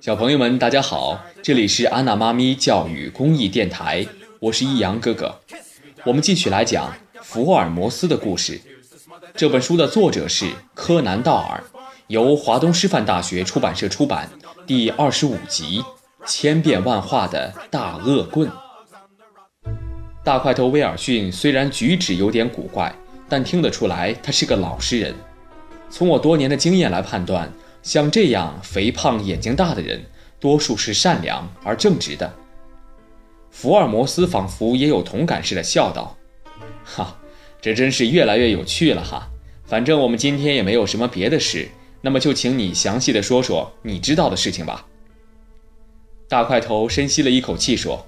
小朋友们，大家好，这里是安娜妈咪教育公益电台，我是易阳哥哥。我们继续来讲福尔摩斯的故事。这本书的作者是柯南·道尔，由华东师范大学出版社出版。第二十五集，千变万化的大恶棍。大块头威尔逊虽然举止有点古怪，但听得出来他是个老实人。从我多年的经验来判断。像这样肥胖、眼睛大的人，多数是善良而正直的。福尔摩斯仿佛也有同感似的笑道：“哈，这真是越来越有趣了哈。反正我们今天也没有什么别的事，那么就请你详细的说说你知道的事情吧。”大块头深吸了一口气说：“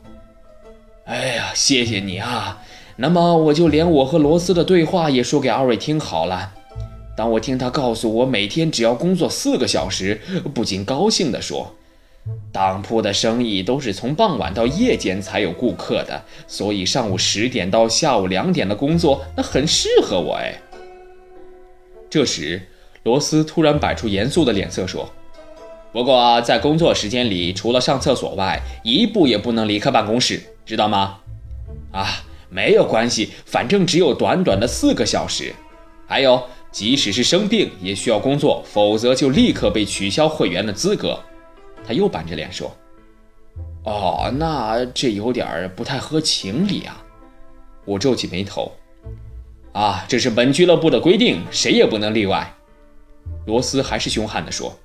哎呀，谢谢你啊。那么我就连我和罗斯的对话也说给二位听好了。”当我听他告诉我每天只要工作四个小时，不禁高兴地说：“当铺的生意都是从傍晚到夜间才有顾客的，所以上午十点到下午两点的工作那很适合我。”哎，这时罗斯突然摆出严肃的脸色说：“不过在工作时间里，除了上厕所外，一步也不能离开办公室，知道吗？”啊，没有关系，反正只有短短的四个小时。还有。即使是生病也需要工作，否则就立刻被取消会员的资格。他又板着脸说：“哦，那这有点不太合情理啊。”我皱起眉头：“啊，这是本俱乐部的规定，谁也不能例外。”罗斯还是凶悍地说：“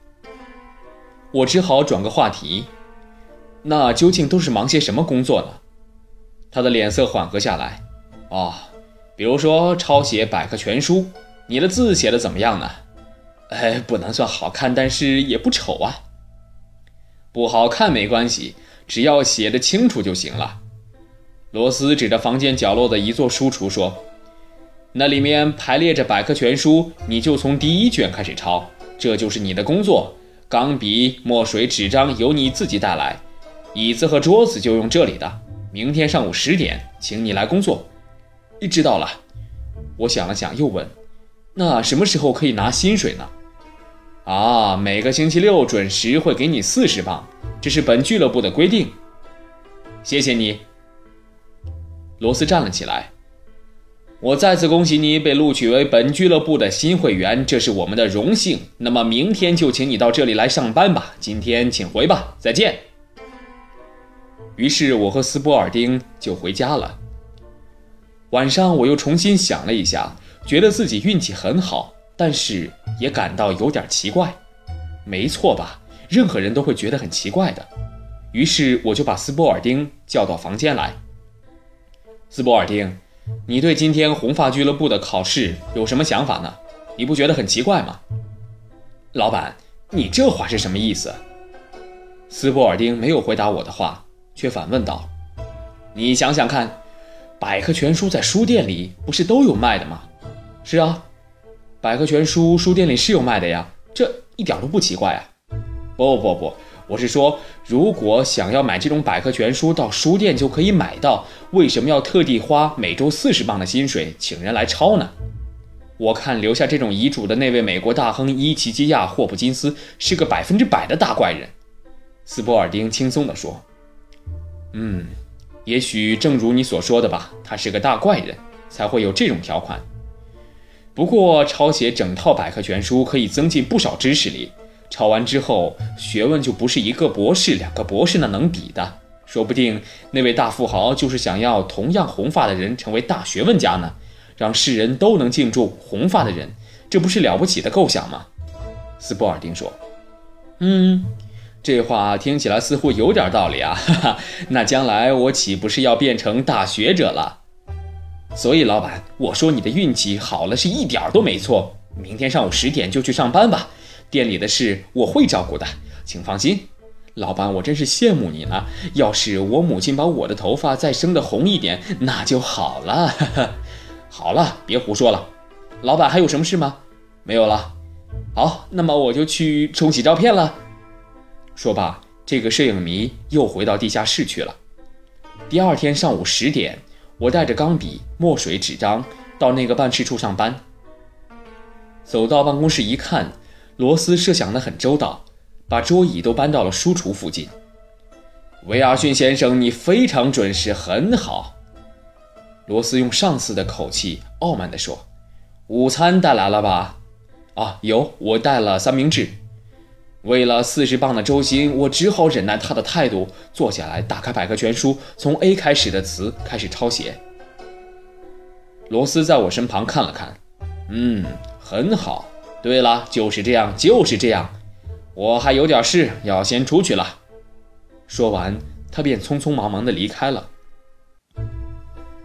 我只好转个话题，那究竟都是忙些什么工作呢？”他的脸色缓和下来：“哦，比如说抄写百科全书。”你的字写的怎么样呢？哎，不能算好看，但是也不丑啊。不好看没关系，只要写的清楚就行了。罗斯指着房间角落的一座书橱说：“那里面排列着百科全书，你就从第一卷开始抄，这就是你的工作。钢笔、墨水、纸张由你自己带来，椅子和桌子就用这里的。明天上午十点，请你来工作。”知道了。我想了想，又问。那什么时候可以拿薪水呢？啊，每个星期六准时会给你四十磅，这是本俱乐部的规定。谢谢你。罗斯站了起来。我再次恭喜你被录取为本俱乐部的新会员，这是我们的荣幸。那么明天就请你到这里来上班吧。今天请回吧，再见。于是我和斯波尔丁就回家了。晚上我又重新想了一下。觉得自己运气很好，但是也感到有点奇怪，没错吧？任何人都会觉得很奇怪的。于是我就把斯波尔丁叫到房间来。斯波尔丁，你对今天红发俱乐部的考试有什么想法呢？你不觉得很奇怪吗？老板，你这话是什么意思？斯波尔丁没有回答我的话，却反问道：“你想想看，百科全书在书店里不是都有卖的吗？”是啊，百科全书书店里是有卖的呀，这一点都不奇怪啊。不不不，我是说，如果想要买这种百科全书，到书店就可以买到，为什么要特地花每周四十磅的薪水请人来抄呢？我看留下这种遗嘱的那位美国大亨伊奇基亚·霍普金斯是个百分之百的大怪人。斯波尔丁轻松地说：“嗯，也许正如你所说的吧，他是个大怪人，才会有这种条款。”不过，抄写整套百科全书可以增进不少知识力。抄完之后，学问就不是一个博士、两个博士那能比的。说不定那位大富豪就是想要同样红发的人成为大学问家呢，让世人都能敬重红发的人，这不是了不起的构想吗？斯波尔丁说：“嗯，这话听起来似乎有点道理啊。哈哈，那将来我岂不是要变成大学者了？”所以，老板，我说你的运气好了是一点儿都没错。明天上午十点就去上班吧，店里的事我会照顾的，请放心。老板，我真是羡慕你呢。要是我母亲把我的头发再生得红一点，那就好了。好了，别胡说了。老板还有什么事吗？没有了。好，那么我就去冲洗照片了。说罢，这个摄影迷又回到地下室去了。第二天上午十点。我带着钢笔、墨水、纸张到那个办事处上班。走到办公室一看，罗斯设想的很周到，把桌椅都搬到了书橱附近。威尔逊先生，你非常准时，很好。罗斯用上司的口气傲慢地说：“午餐带来了吧？啊，有，我带了三明治。为了四十磅的周薪，我只好忍耐他的态度，坐下来，打开百科全书，从 A 开始的词开始抄写。”罗斯在我身旁看了看，嗯，很好。对了，就是这样，就是这样。我还有点事要先出去了。说完，他便匆匆忙忙地离开了。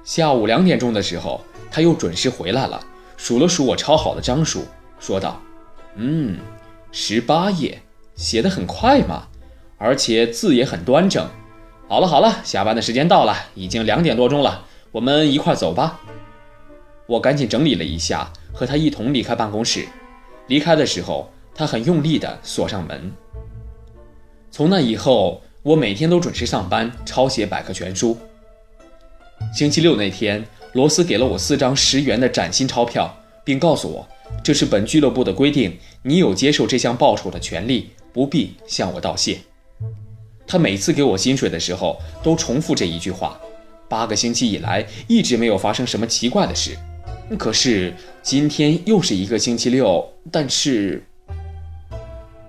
下午两点钟的时候，他又准时回来了，数了数我抄好的章数，说道：“嗯，十八页，写得很快嘛，而且字也很端正。好了好了，下班的时间到了，已经两点多钟了，我们一块走吧。”我赶紧整理了一下，和他一同离开办公室。离开的时候，他很用力地锁上门。从那以后，我每天都准时上班，抄写百科全书。星期六那天，罗斯给了我四张十元的崭新钞票，并告诉我，这是本俱乐部的规定，你有接受这项报酬的权利，不必向我道谢。他每次给我薪水的时候，都重复这一句话。八个星期以来，一直没有发生什么奇怪的事。可是今天又是一个星期六，但是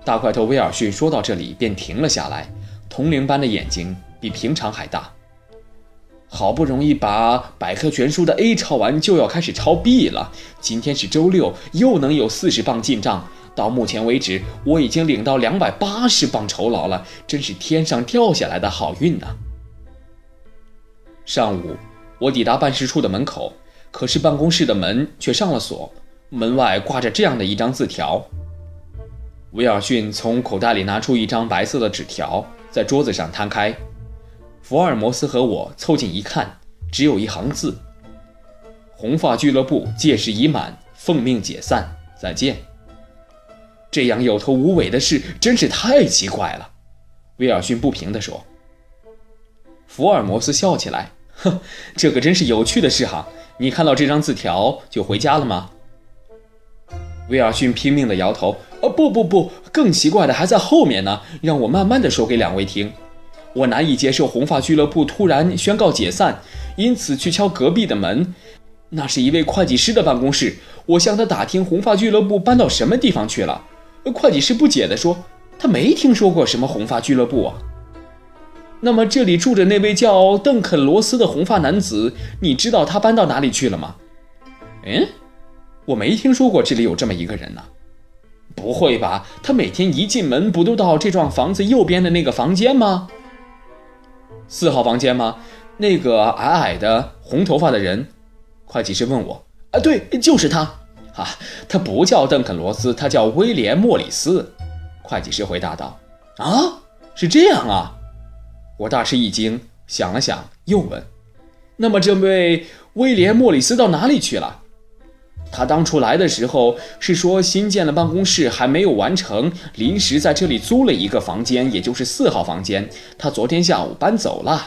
大块头威尔逊说到这里便停了下来，铜铃般的眼睛比平常还大。好不容易把百科全书的 A 抄完，就要开始抄 B 了。今天是周六，又能有四十磅进账。到目前为止，我已经领到两百八十磅酬劳了，真是天上掉下来的好运呐！上午，我抵达办事处的门口。可是办公室的门却上了锁，门外挂着这样的一张字条。威尔逊从口袋里拿出一张白色的纸条，在桌子上摊开。福尔摩斯和我凑近一看，只有一行字：“红发俱乐部届时已满，奉命解散，再见。”这样有头无尾的事真是太奇怪了，威尔逊不平地说。福尔摩斯笑起来：“哼，这可真是有趣的事哈。”你看到这张字条就回家了吗？威尔逊拼命地摇头。哦，不不不，更奇怪的还在后面呢。让我慢慢地说给两位听。我难以接受红发俱乐部突然宣告解散，因此去敲隔壁的门。那是一位会计师的办公室。我向他打听红发俱乐部搬到什么地方去了。会计师不解地说：“他没听说过什么红发俱乐部啊。”那么这里住着那位叫邓肯·罗斯的红发男子，你知道他搬到哪里去了吗？嗯，我没听说过这里有这么一个人呢。不会吧？他每天一进门不都到这幢房子右边的那个房间吗？四号房间吗？那个矮矮的红头发的人？会计师问我。啊，对，就是他。啊，他不叫邓肯·罗斯，他叫威廉·莫里斯。会计师回答道。啊，是这样啊。我大吃一惊，想了想，又问：“那么这位威廉·莫里斯到哪里去了？他当初来的时候是说新建的办公室还没有完成，临时在这里租了一个房间，也就是四号房间。他昨天下午搬走了。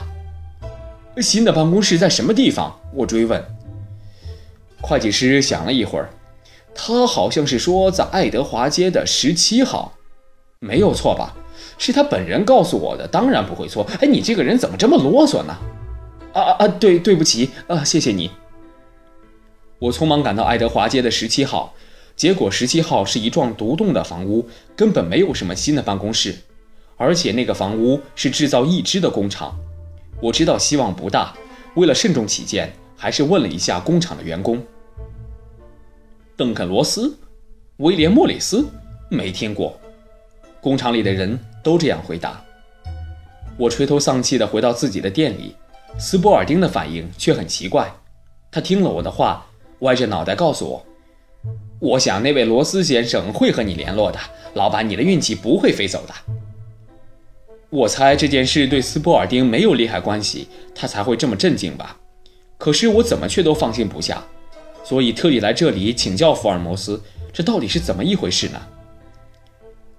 新的办公室在什么地方？”我追问。会计师想了一会儿，他好像是说在爱德华街的十七号，没有错吧？是他本人告诉我的，当然不会错。哎，你这个人怎么这么啰嗦呢？啊啊啊！对，对不起啊，谢谢你。我匆忙赶到爱德华街的十七号，结果十七号是一幢独栋的房屋，根本没有什么新的办公室，而且那个房屋是制造义肢的工厂。我知道希望不大，为了慎重起见，还是问了一下工厂的员工。邓肯·罗斯，威廉·莫里斯，没听过。工厂里的人。都这样回答。我垂头丧气地回到自己的店里，斯波尔丁的反应却很奇怪。他听了我的话，歪着脑袋告诉我：“我想那位罗斯先生会和你联络的，老板，你的运气不会飞走的。”我猜这件事对斯波尔丁没有利害关系，他才会这么镇静吧。可是我怎么却都放心不下，所以特地来这里请教福尔摩斯，这到底是怎么一回事呢？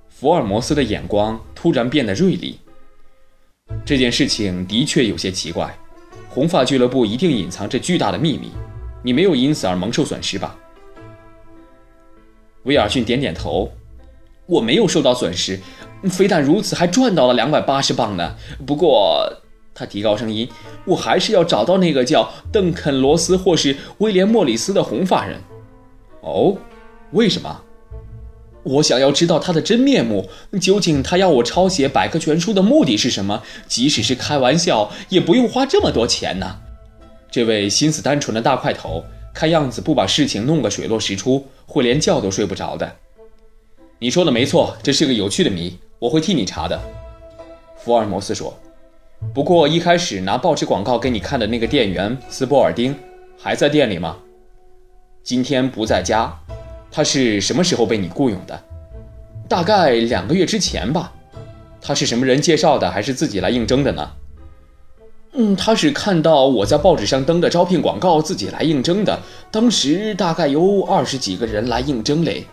福尔摩斯的眼光突然变得锐利。这件事情的确有些奇怪，红发俱乐部一定隐藏着巨大的秘密，你没有因此而蒙受损失吧？威尔逊点点头，我没有受到损失，非但如此，还赚到了两百八十磅呢。不过，他提高声音，我还是要找到那个叫邓肯·罗斯或是威廉·莫里斯的红发人。哦，为什么？我想要知道他的真面目。究竟他要我抄写百科全书的目的是什么？即使是开玩笑，也不用花这么多钱呢。这位心思单纯的大块头，看样子不把事情弄个水落石出，会连觉都睡不着的。你说的没错，这是个有趣的谜，我会替你查的。福尔摩斯说。不过一开始拿报纸广告给你看的那个店员斯波尔丁，还在店里吗？今天不在家。他是什么时候被你雇佣的？大概两个月之前吧。他是什么人介绍的，还是自己来应征的呢？嗯，他是看到我在报纸上登的招聘广告，自己来应征的。当时大概有二十几个人来应征嘞。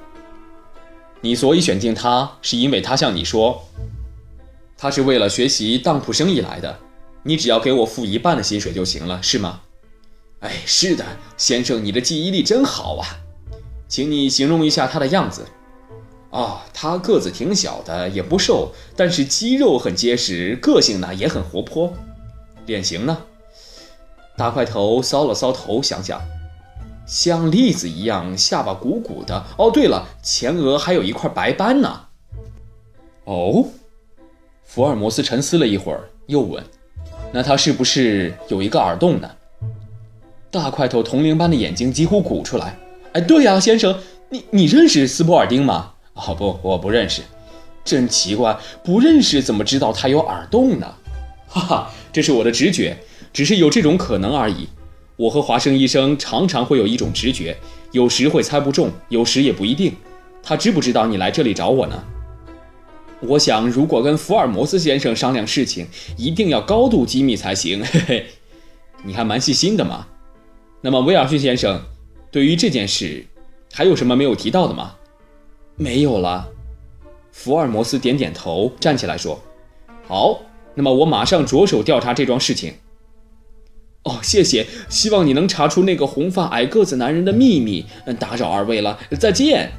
你所以选定他，是因为他向你说，他是为了学习当铺生意来的。你只要给我付一半的薪水就行了，是吗？哎，是的，先生，你的记忆力真好啊。请你形容一下他的样子。啊，他个子挺小的，也不瘦，但是肌肉很结实，个性呢也很活泼。脸型呢？大块头搔了搔头，想想，像栗子一样，下巴鼓鼓的。哦，对了，前额还有一块白斑呢。哦，福尔摩斯沉思了一会儿，又问：“那他是不是有一个耳洞呢？”大块头铜铃般的眼睛几乎鼓出来。哎，对呀，先生，你你认识斯波尔丁吗？哦不，我不认识。真奇怪，不认识怎么知道他有耳洞呢？哈哈，这是我的直觉，只是有这种可能而已。我和华生医生常常会有一种直觉，有时会猜不中，有时也不一定。他知不知道你来这里找我呢？我想，如果跟福尔摩斯先生商量事情，一定要高度机密才行。嘿嘿，你还蛮细心的嘛。那么，威尔逊先生。对于这件事，还有什么没有提到的吗？没有了。福尔摩斯点点头，站起来说：“好，那么我马上着手调查这桩事情。”哦，谢谢，希望你能查出那个红发矮个子男人的秘密。打扰二位了，再见。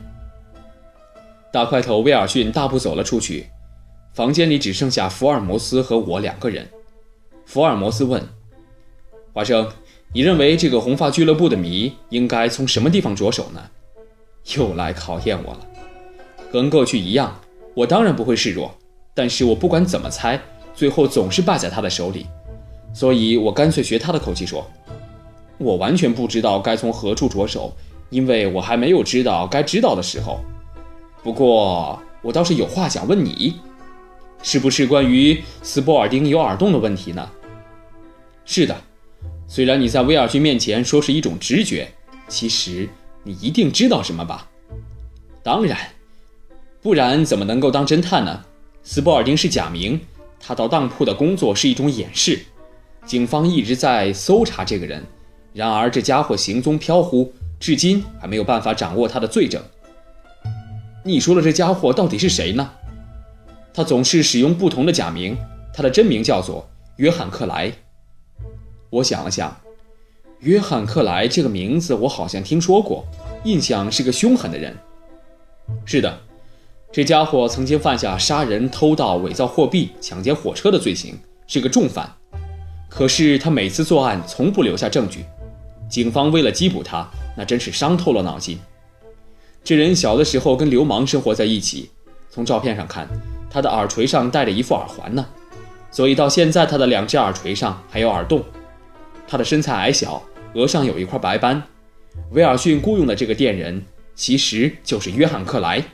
大块头威尔逊大步走了出去，房间里只剩下福尔摩斯和我两个人。福尔摩斯问：“华生。”你认为这个红发俱乐部的谜应该从什么地方着手呢？又来考验我了。跟过去一样，我当然不会示弱，但是我不管怎么猜，最后总是败在他的手里，所以我干脆学他的口气说：“我完全不知道该从何处着手，因为我还没有知道该知道的时候。不过我倒是有话想问你，是不是关于斯波尔丁有耳洞的问题呢？”“是的。”虽然你在威尔逊面前说是一种直觉，其实你一定知道什么吧？当然，不然怎么能够当侦探呢？斯波尔丁是假名，他到当铺的工作是一种掩饰。警方一直在搜查这个人，然而这家伙行踪飘忽，至今还没有办法掌握他的罪证。你说的这家伙到底是谁呢？他总是使用不同的假名，他的真名叫做约翰·克莱。我想了想，约翰·克莱这个名字我好像听说过，印象是个凶狠的人。是的，这家伙曾经犯下杀人、偷盗、伪造货币、抢劫火车的罪行，是个重犯。可是他每次作案从不留下证据，警方为了缉捕他，那真是伤透了脑筋。这人小的时候跟流氓生活在一起，从照片上看，他的耳垂上戴着一副耳环呢，所以到现在他的两只耳垂上还有耳洞。他的身材矮小，额上有一块白斑。威尔逊雇佣的这个店人其实就是约翰·克莱。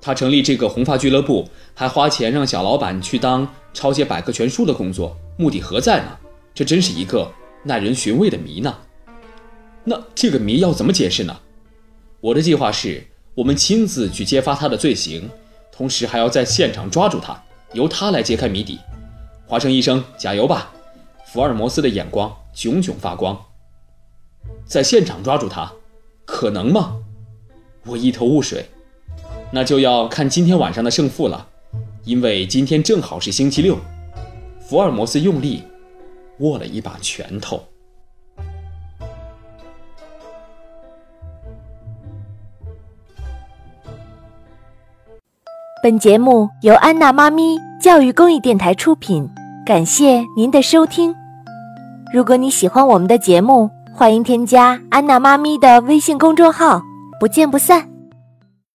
他成立这个红发俱乐部，还花钱让小老板去当抄写百科全书的工作，目的何在呢？这真是一个耐人寻味的谜呢。那这个谜要怎么解释呢？我的计划是，我们亲自去揭发他的罪行，同时还要在现场抓住他，由他来揭开谜底。华生医生，加油吧！福尔摩斯的眼光炯炯发光，在现场抓住他，可能吗？我一头雾水。那就要看今天晚上的胜负了，因为今天正好是星期六。福尔摩斯用力握了一把拳头。本节目由安娜妈咪教育公益电台出品，感谢您的收听。如果你喜欢我们的节目，欢迎添加安娜妈咪的微信公众号，不见不散。